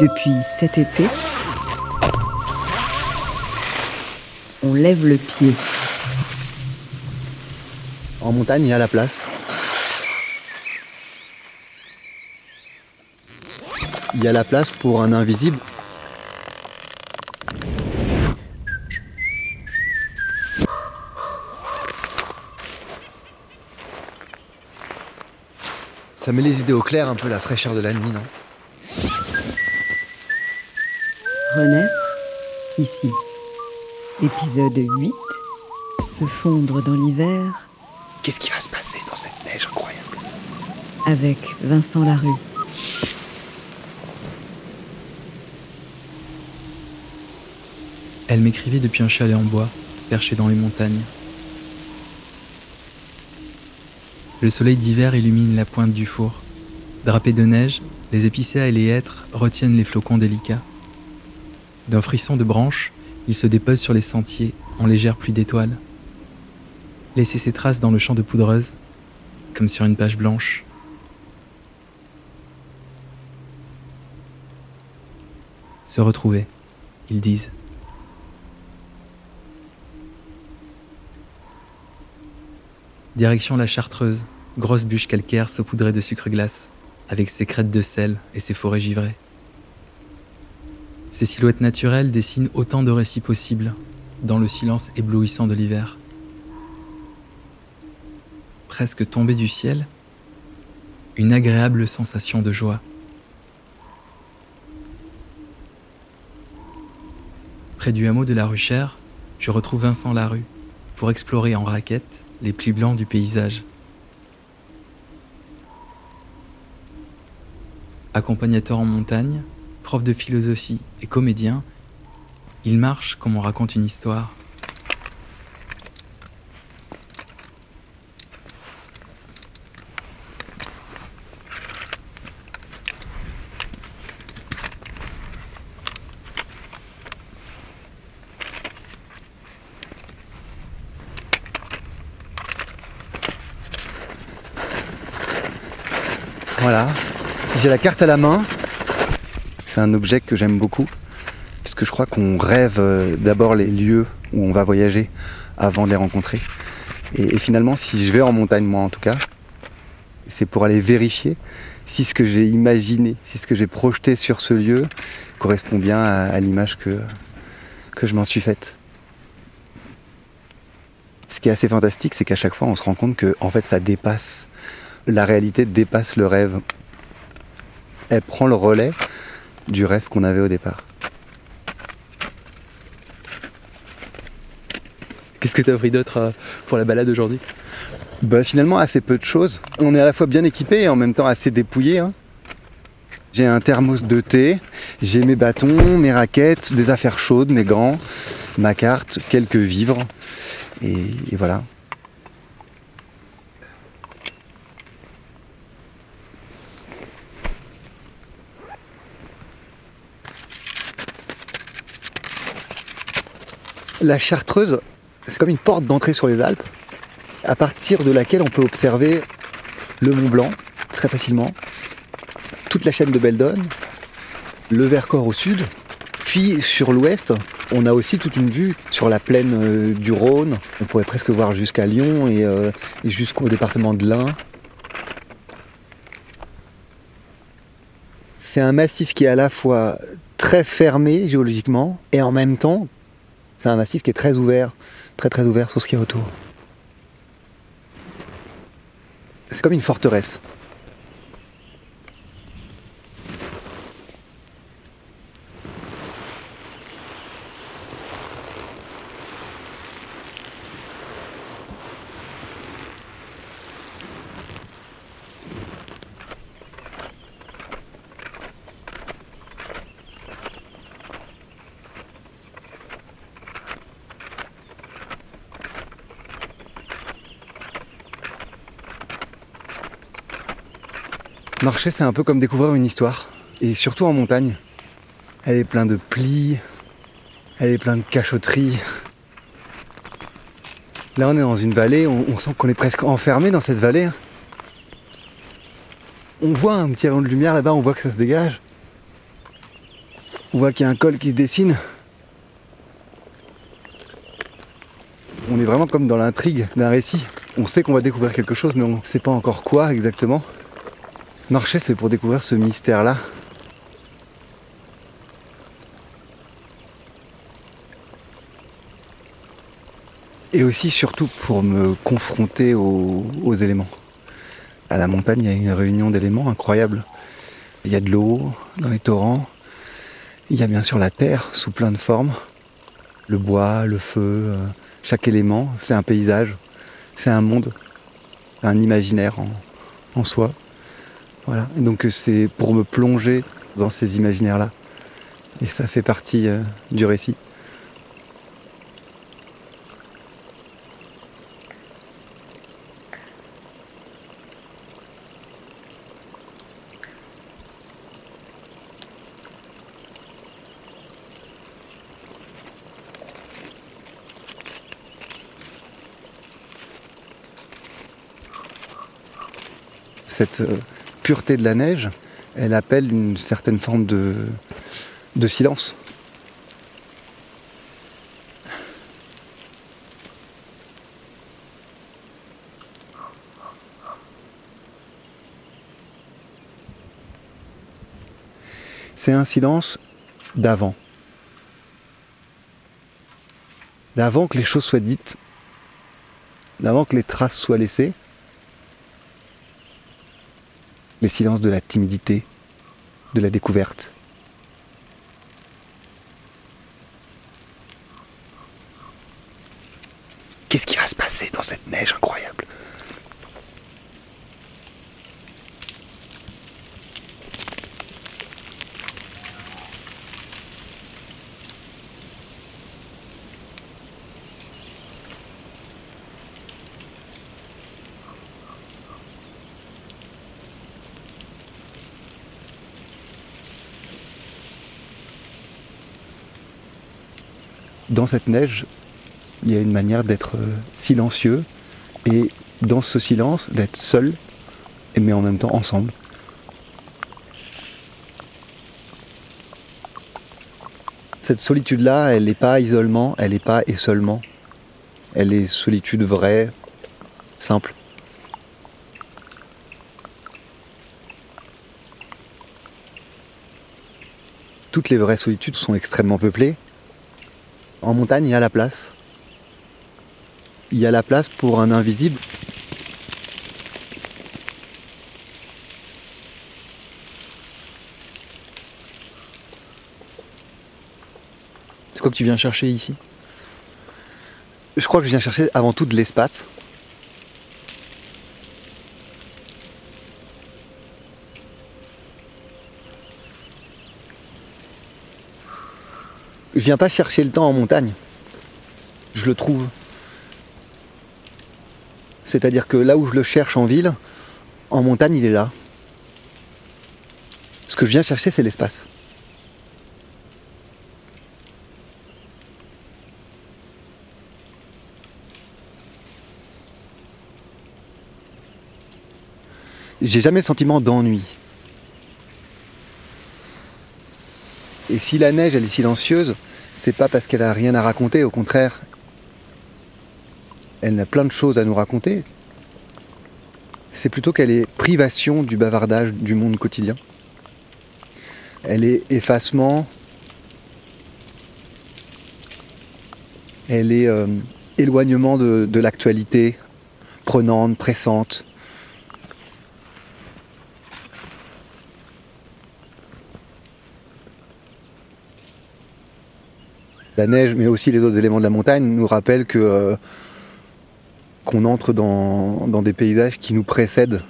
Depuis cet été, on lève le pied. En montagne, il y a la place. Il y a la place pour un invisible. Ça met les idées au clair un peu la fraîcheur de la nuit, non Renaître ici. Épisode 8. Se fondre dans l'hiver Qu'est-ce qui va se passer dans cette neige incroyable avec Vincent Larue. Elle m'écrivait depuis un chalet en bois, perché dans les montagnes. Le soleil d'hiver illumine la pointe du four. Drapés de neige, les épicéas et les hêtres retiennent les flocons délicats. D'un frisson de branches, ils se déposent sur les sentiers en légère pluie d'étoiles. Laisser ses traces dans le champ de poudreuse, comme sur une page blanche. Se retrouver, ils disent. Direction la Chartreuse, grosse bûche calcaire saupoudrée de sucre glace, avec ses crêtes de sel et ses forêts givrées. Ces silhouettes naturelles dessinent autant de récits possibles dans le silence éblouissant de l'hiver. Presque tombé du ciel, une agréable sensation de joie. Près du hameau de la Ruchère, je retrouve Vincent Larue pour explorer en raquette les plis blancs du paysage. Accompagnateur en montagne, prof de philosophie et comédien, il marche comme on raconte une histoire. Voilà. J'ai la carte à la main. C'est un objet que j'aime beaucoup. Puisque je crois qu'on rêve euh, d'abord les lieux où on va voyager avant de les rencontrer. Et, finalement, si je vais en montagne, moi en tout cas, c'est pour aller vérifier si ce que j'ai imaginé, si ce que j'ai projeté sur ce lieu correspond bien à, à l'image que, que je m'en suis faite. Ce qui est assez fantastique, c'est qu'à chaque fois, on se rend compte que en fait, ça dépasse. La réalité dépasse le rêve. Elle prend le relais du rêve qu'on avait au départ. Qu'est-ce que tu as pris d'autre euh, pour la balade aujourd'hui? Bah finalement assez peu de choses. On est à la fois bien équipé et en même temps assez dépouillé. hein. J'ai un thermos de thé, j'ai mes bâtons, mes raquettes, des affaires chaudes, mes gants, ma carte, quelques vivres. Et, et voilà. La Chartreuse, c'est comme une porte d'entrée sur les Alpes, à partir de laquelle on peut observer le Mont Blanc très facilement, toute la chaîne de Beldon, le Vercors au sud, puis sur l'ouest, on a aussi toute une vue sur la plaine euh, du Rhône. On pourrait presque voir jusqu'à Lyon et, euh, et jusqu'au département de l'Ain. C'est un massif qui est à la fois très fermé géologiquement et en même temps, c'est un massif qui est très ouvert, très très ouvert sur ce qui est autour. C'est comme une forteresse. Marcher, c'est un peu comme découvrir une histoire. Et surtout en montagne. Elle est pleine de plis, elle est pleine de cachotteries. Là, on est dans une vallée, on, on sent qu'on est presque enfermé dans cette vallée. on voit un petit rayon de lumière là-bas, on voit que ça se dégage. On voit qu'il y a un col qui se dessine. On est vraiment comme dans l'intrigue d'un récit. On sait qu'on va découvrir quelque chose, mais on ne sait pas encore quoi exactement. Marcher, c'est pour découvrir ce mystère-là. Et aussi, surtout, pour me confronter aux, éléments. À la montagne, il y a une réunion d'éléments incroyable. Il y a de l'eau dans les torrents. Il y a bien sûr la terre sous plein de formes. Le bois, le feu, euh, chaque élément, c'est un paysage, c'est un monde, un imaginaire en soi. Voilà. Et donc c'est pour me plonger dans ces imaginaires-là. Et ça fait partie euh, du récit. Cette euh, pureté de la neige, elle appelle une certaine forme de, de silence. C'est un silence d'avant. D'avant que les choses soient dites, d'avant que les traces soient laissées. Les silences de la timidité, de la découverte. Qu'est-ce qui va se passer dans cette neige incroyable? Dans cette neige, il y a une manière d'être euh, silencieux et dans ce silence d'être seul mais en même temps ensemble. Cette solitude-là, elle n'est pas isolement, elle n'est pas isolement. Elle est solitude vraie, simple. Toutes les vraies solitudes sont extrêmement peuplées. En montagne, il y a la place. Il y a la place pour un invisible. C'est quoi que tu viens chercher ici? Je crois que je viens chercher avant tout de l'espace. Je viens pas chercher le temps en montagne. Je le trouve. C'est-à-dire que là où je le cherche en ville, en montagne, il est là. Ce que je viens chercher, c'est l'espace. J'ai jamais le sentiment d'ennui. Et si la neige, elle est silencieuse, c'est pas parce qu'elle a rien à raconter, au contraire, elle a plein de choses à nous raconter. C'est plutôt qu'elle est privation du bavardage du monde quotidien. Elle est effacement. Elle est euh, éloignement de, de l'actualité prenante, pressante. La neige, mais aussi les autres éléments de la montagne, nous rappellent que euh, qu'on entre dans, dans des paysages qui nous précèdent.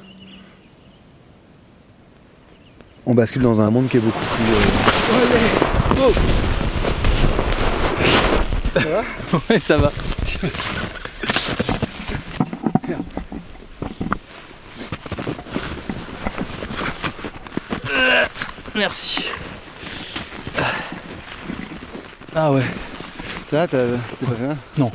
On bascule dans un monde qui est beaucoup plus. euh, Ouais, ça va. Merci. Ah ouais. Ça t'es pas fait mal? Non.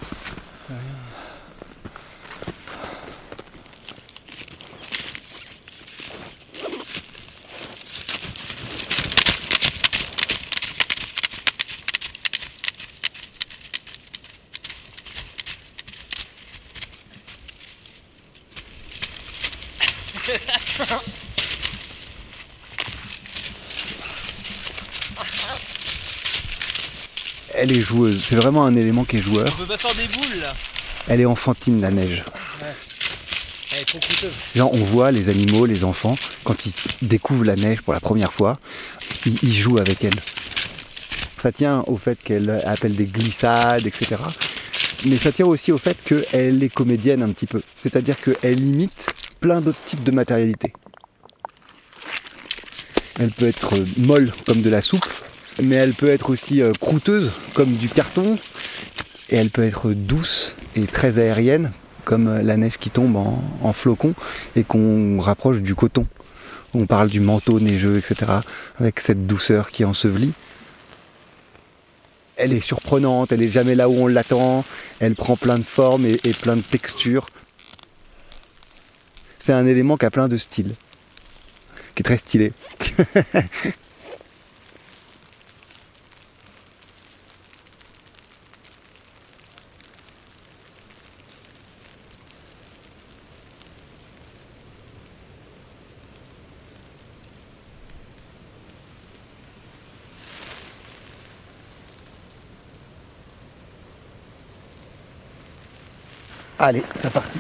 Elle est joueuse. C'est vraiment un élément qui est joueur. On peut pas faire des boules là. Elle est enfantine, la neige. Elle est trop coûteuse. Genre, on voit les animaux, les enfants, quand ils découvrent la neige pour la première fois, ils, ils jouent avec elle. Ça tient au fait qu'elle appelle des glissades, etc. Mais ça tient aussi au fait qu'elle est comédienne un petit peu. C'est-à-dire qu'elle imite plein d'autres types de matérialité. Elle peut être molle comme de la soupe, mais elle peut être aussi euh, croûteuse comme du carton, et elle peut être douce et très aérienne comme euh, la neige qui tombe en, en flocons et qu'on rapproche du coton. On parle du manteau neigeux, etc. avec cette douceur qui ensevelit. Elle est surprenante, elle est jamais là où on l'attend, elle prend plein de formes et, et plein de textures. C'est un élément qui a plein de styles, qui est très stylé. Allez, c'est parti.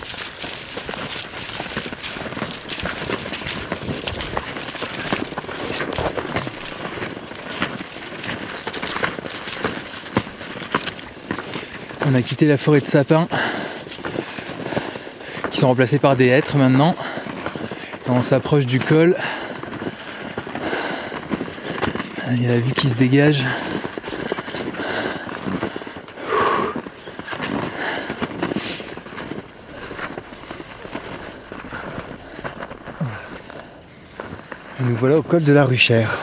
On a quitté la forêt de sapins qui sont remplacés par des hêtres maintenant. On s'approche du col. Il y a la vue qui se dégage. Voilà au col de la Ruchère.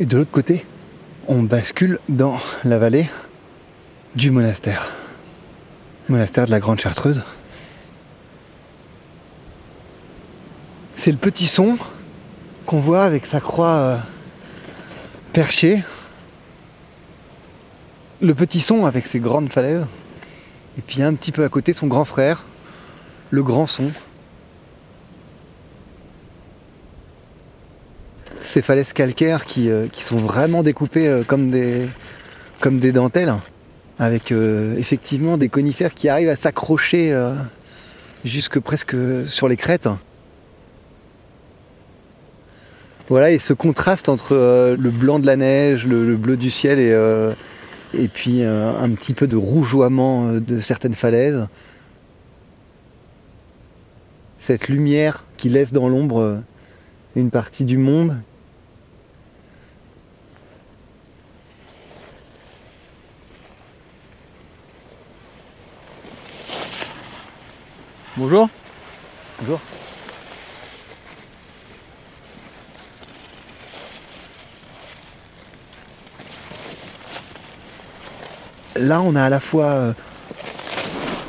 Et de l'autre côté, on bascule dans la vallée du monastère. Monastère de la Grande Chartreuse. C'est le petit son qu'on voit avec sa croix euh, perchée. Le petit son avec ses grandes falaises. Et puis un petit peu à côté son grand frère, le grand son. Ces falaises calcaires qui, euh, qui sont vraiment découpées euh, comme, des, comme des dentelles, avec euh, effectivement des conifères qui arrivent à s'accrocher jusque presque sur les crêtes. Voilà, et ce contraste entre le blanc de la neige, le, le bleu du ciel et, et puis un petit peu de rougeoiement de certaines falaises. Cette lumière qui laisse dans l'ombre une partie du monde Bonjour. Bonjour. Là, on a à la fois euh,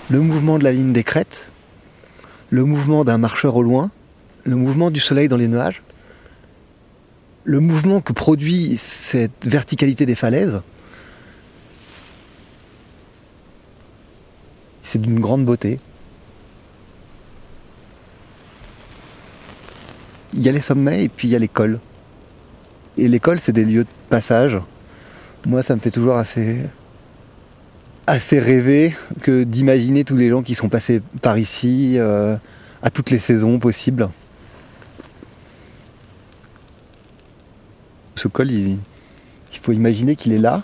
le mouvement de la ligne des crêtes, le mouvement d'un marcheur au loin, le mouvement du soleil dans les nuages, le mouvement que produit cette verticalité des falaises. C'est d'une grande beauté. Il y a les sommets et puis il y a les cols. Et les cols, c'est des lieux de passage. Moi, ça me fait toujours assez, assez rêver que d'imaginer tous les gens qui sont passés par ici euh, à toutes les saisons possibles. Ce col, il, il faut imaginer qu'il est là,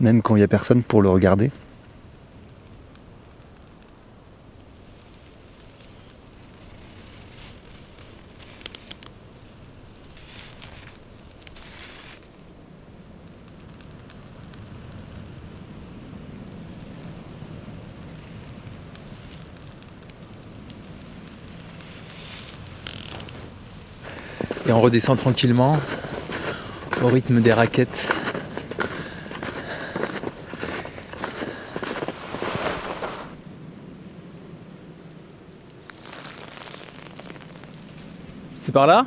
même quand il n'y a personne pour le regarder. On redescend tranquillement au rythme des raquettes. C'est par là?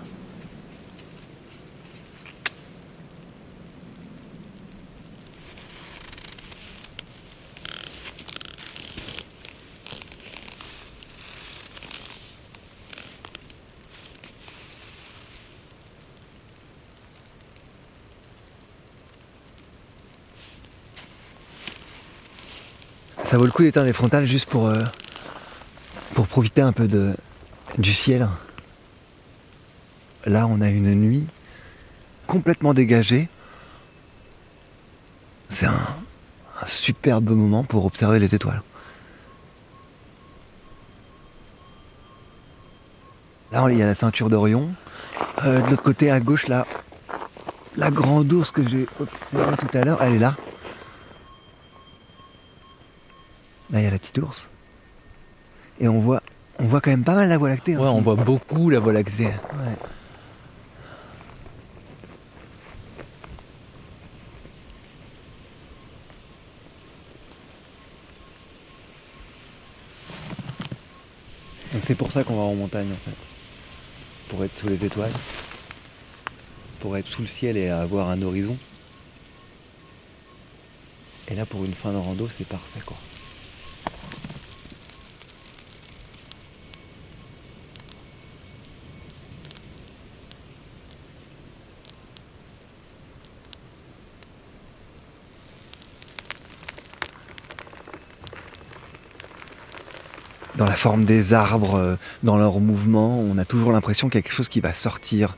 Ça vaut le coup d'éteindre les frontales juste pour, euh, pour profiter un peu de, du ciel. Là, on a une nuit complètement dégagée. C'est un, superbe moment pour observer les étoiles. Là, il y a la ceinture d'Orion. Euh, de l'autre côté, à gauche, là, la grande ours que j'ai observée tout à l'heure, elle est là. Là, il y a la petite ours. Et on voit, on voit quand même pas mal la Voie lactée. hein. Ouais, on voit beaucoup la Voie lactée. Ouais. Donc c'est pour ça qu'on va en montagne en fait. Pour être sous les étoiles. Pour être sous le ciel et avoir un horizon. Et là pour une fin de rando c'est parfait quoi. Dans la forme des arbres, euh, dans leur mouvement, on a toujours l'impression qu'il y a quelque chose qui va sortir.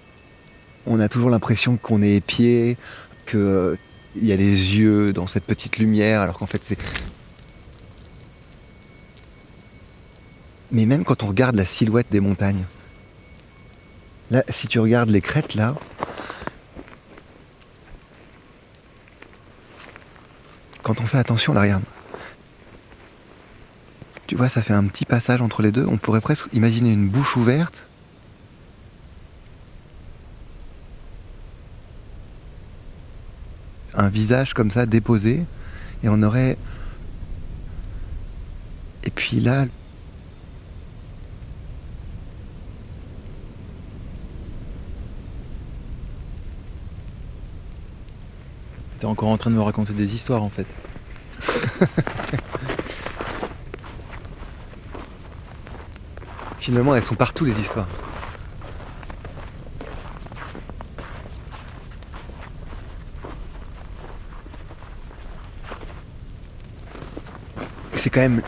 On a toujours l'impression qu'on est épié, qu'il y a des yeux dans cette petite lumière, alors qu'en fait c'est... Mais même quand on regarde la silhouette des montagnes, là, si tu regardes les crêtes là, quand on fait attention, là, regarde. Tu vois, ça fait un petit passage entre les deux. On pourrait presque imaginer une bouche ouverte. Un visage comme ça déposé. Et on aurait. Et puis là. T'es encore en train de me raconter des histoires en fait. Finalement, elles sont partout les histoires. C'est quand même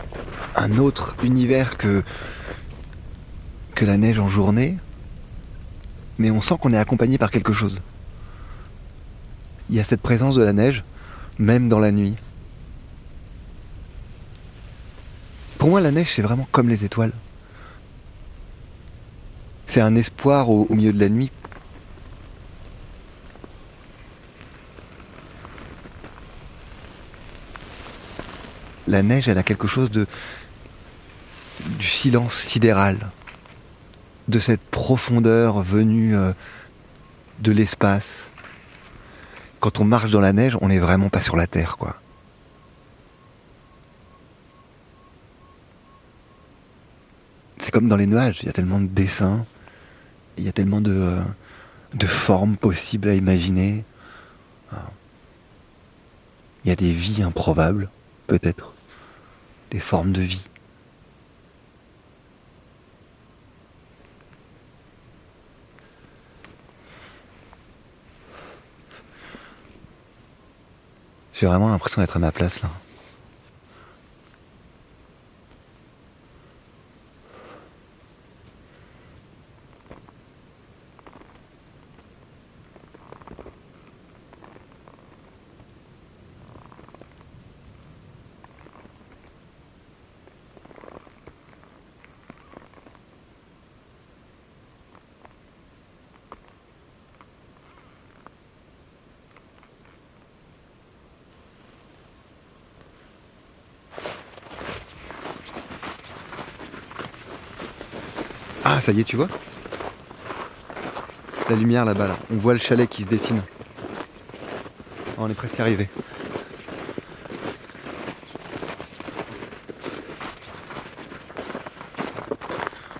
un autre univers que, la neige en journée, mais on sent qu'on est accompagné par quelque chose. Il y a cette présence de la neige, même dans la nuit. Pour moi, la neige, c'est vraiment comme les étoiles. C'est un espoir au, milieu de la nuit. La neige, elle a quelque chose de du silence sidéral, de cette profondeur venue euh, de l'espace. Quand on marche dans la neige, on n'est vraiment pas sur la terre, quoi. C'est comme dans les nuages, il y a tellement de dessins, il y a tellement de, euh, formes possibles à imaginer. Il y a des vies improbables, peut-être. Des formes de vie. J'ai vraiment l'impression d'être à ma place là. Ah, ça y est, tu vois La lumière là-bas, là. On voit le chalet qui se dessine. Oh, on est presque arrivé.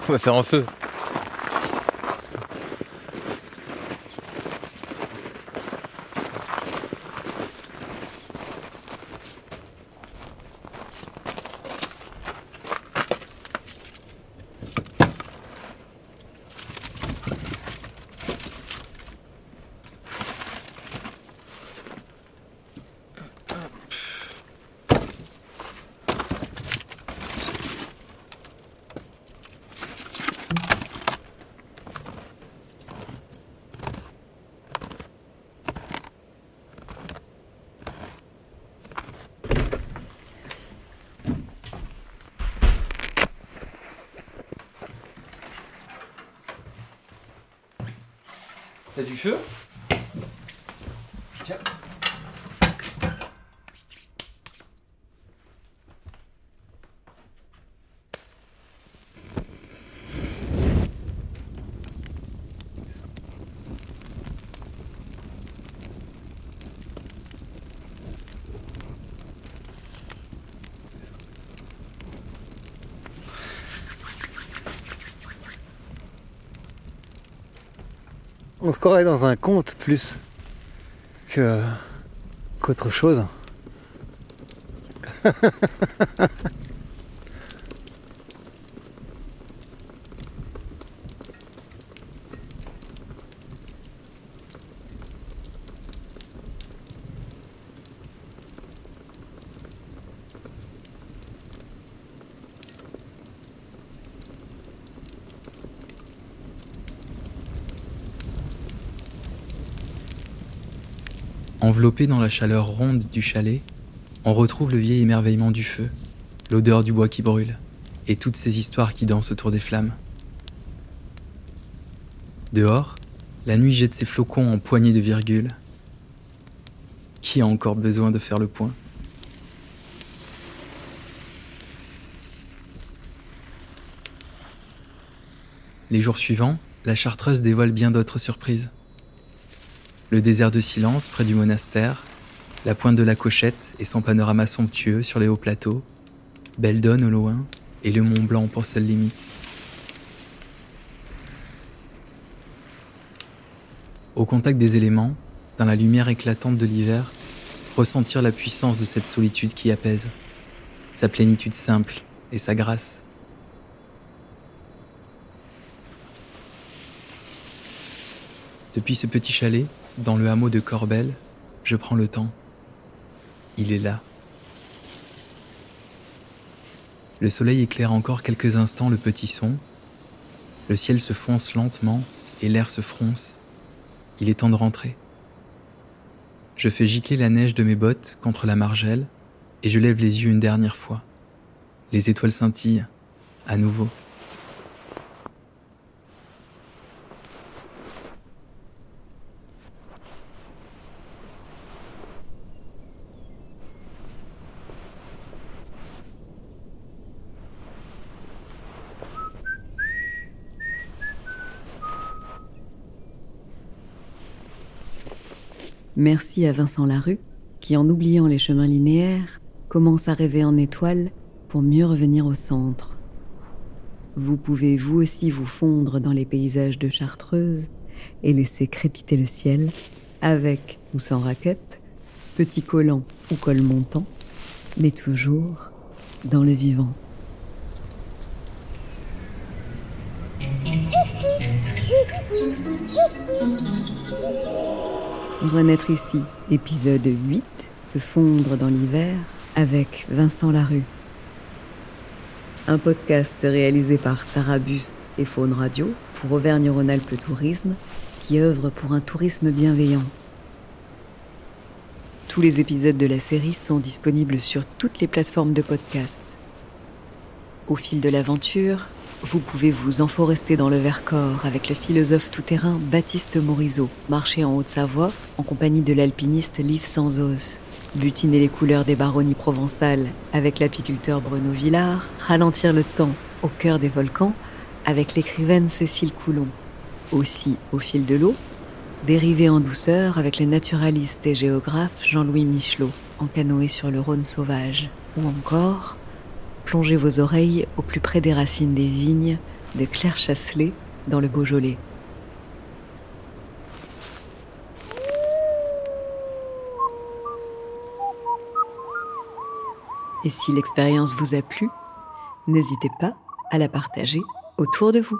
On va faire un feu. T'as du feu? On se croirait dans un conte plus que qu'autre chose. Enveloppé dans la chaleur ronde du chalet, on retrouve le vieil émerveillement du feu, l'odeur du bois qui brûle, et toutes ces histoires qui dansent autour des flammes. Dehors, la nuit jette ses flocons en poignées de virgules. Qui a encore besoin de faire le point? Les jours suivants, la chartreuse dévoile bien d'autres surprises le désert de silence près du monastère, la pointe de la Cochette et son panorama somptueux sur les hauts plateaux, Beldon au loin et le Mont Blanc pour seule limite. Au contact des éléments, dans la lumière éclatante de l'hiver, ressentir la puissance de cette solitude qui apaise, sa plénitude simple et sa grâce. Depuis ce petit chalet, dans le hameau de Corbel, je prends le temps. Il est là. Le soleil éclaire encore quelques instants le petit son. Le ciel se fonce lentement et l'air se fronce. Il est temps de rentrer. Je fais gicler la neige de mes bottes contre la margelle et je lève les yeux une dernière fois. Les étoiles scintillent, à nouveau. Merci à Vincent Larue, qui en oubliant les chemins linéaires, commence à rêver en étoiles pour mieux revenir au centre. Vous pouvez vous aussi vous fondre dans les paysages de Chartreuse et laisser crépiter le ciel, avec ou sans raquette, petit collant ou col montant, mais toujours dans le vivant. Renaître ici, épisode 8, se fondre dans l'hiver avec Vincent Larue. Un podcast réalisé par Tarabuste et Faune Radio pour Auvergne-Rhône-Alpes Tourisme qui œuvre pour un tourisme bienveillant. Tous les épisodes de la série sont disponibles sur toutes les plateformes de podcast. Au fil de l'aventure, vous pouvez vous enforester dans le Vercors avec le philosophe tout-terrain Baptiste Morisot, marcher en Haute-Savoie en compagnie de l'alpiniste Liv Sanzos, butiner les couleurs des baronnies provençales avec l'apiculteur Bruno Villard, ralentir le temps au cœur des volcans avec l'écrivaine Cécile Coulon. Aussi, au fil de l'eau, dériver en douceur avec le naturaliste et géographe Jean-Louis Michelot en canoë sur le Rhône sauvage. Ou encore, plongez vos oreilles au plus près des racines des vignes de Claire Chasselet dans le Beaujolais. Et si l'expérience vous a plu, n'hésitez pas à la partager autour de vous.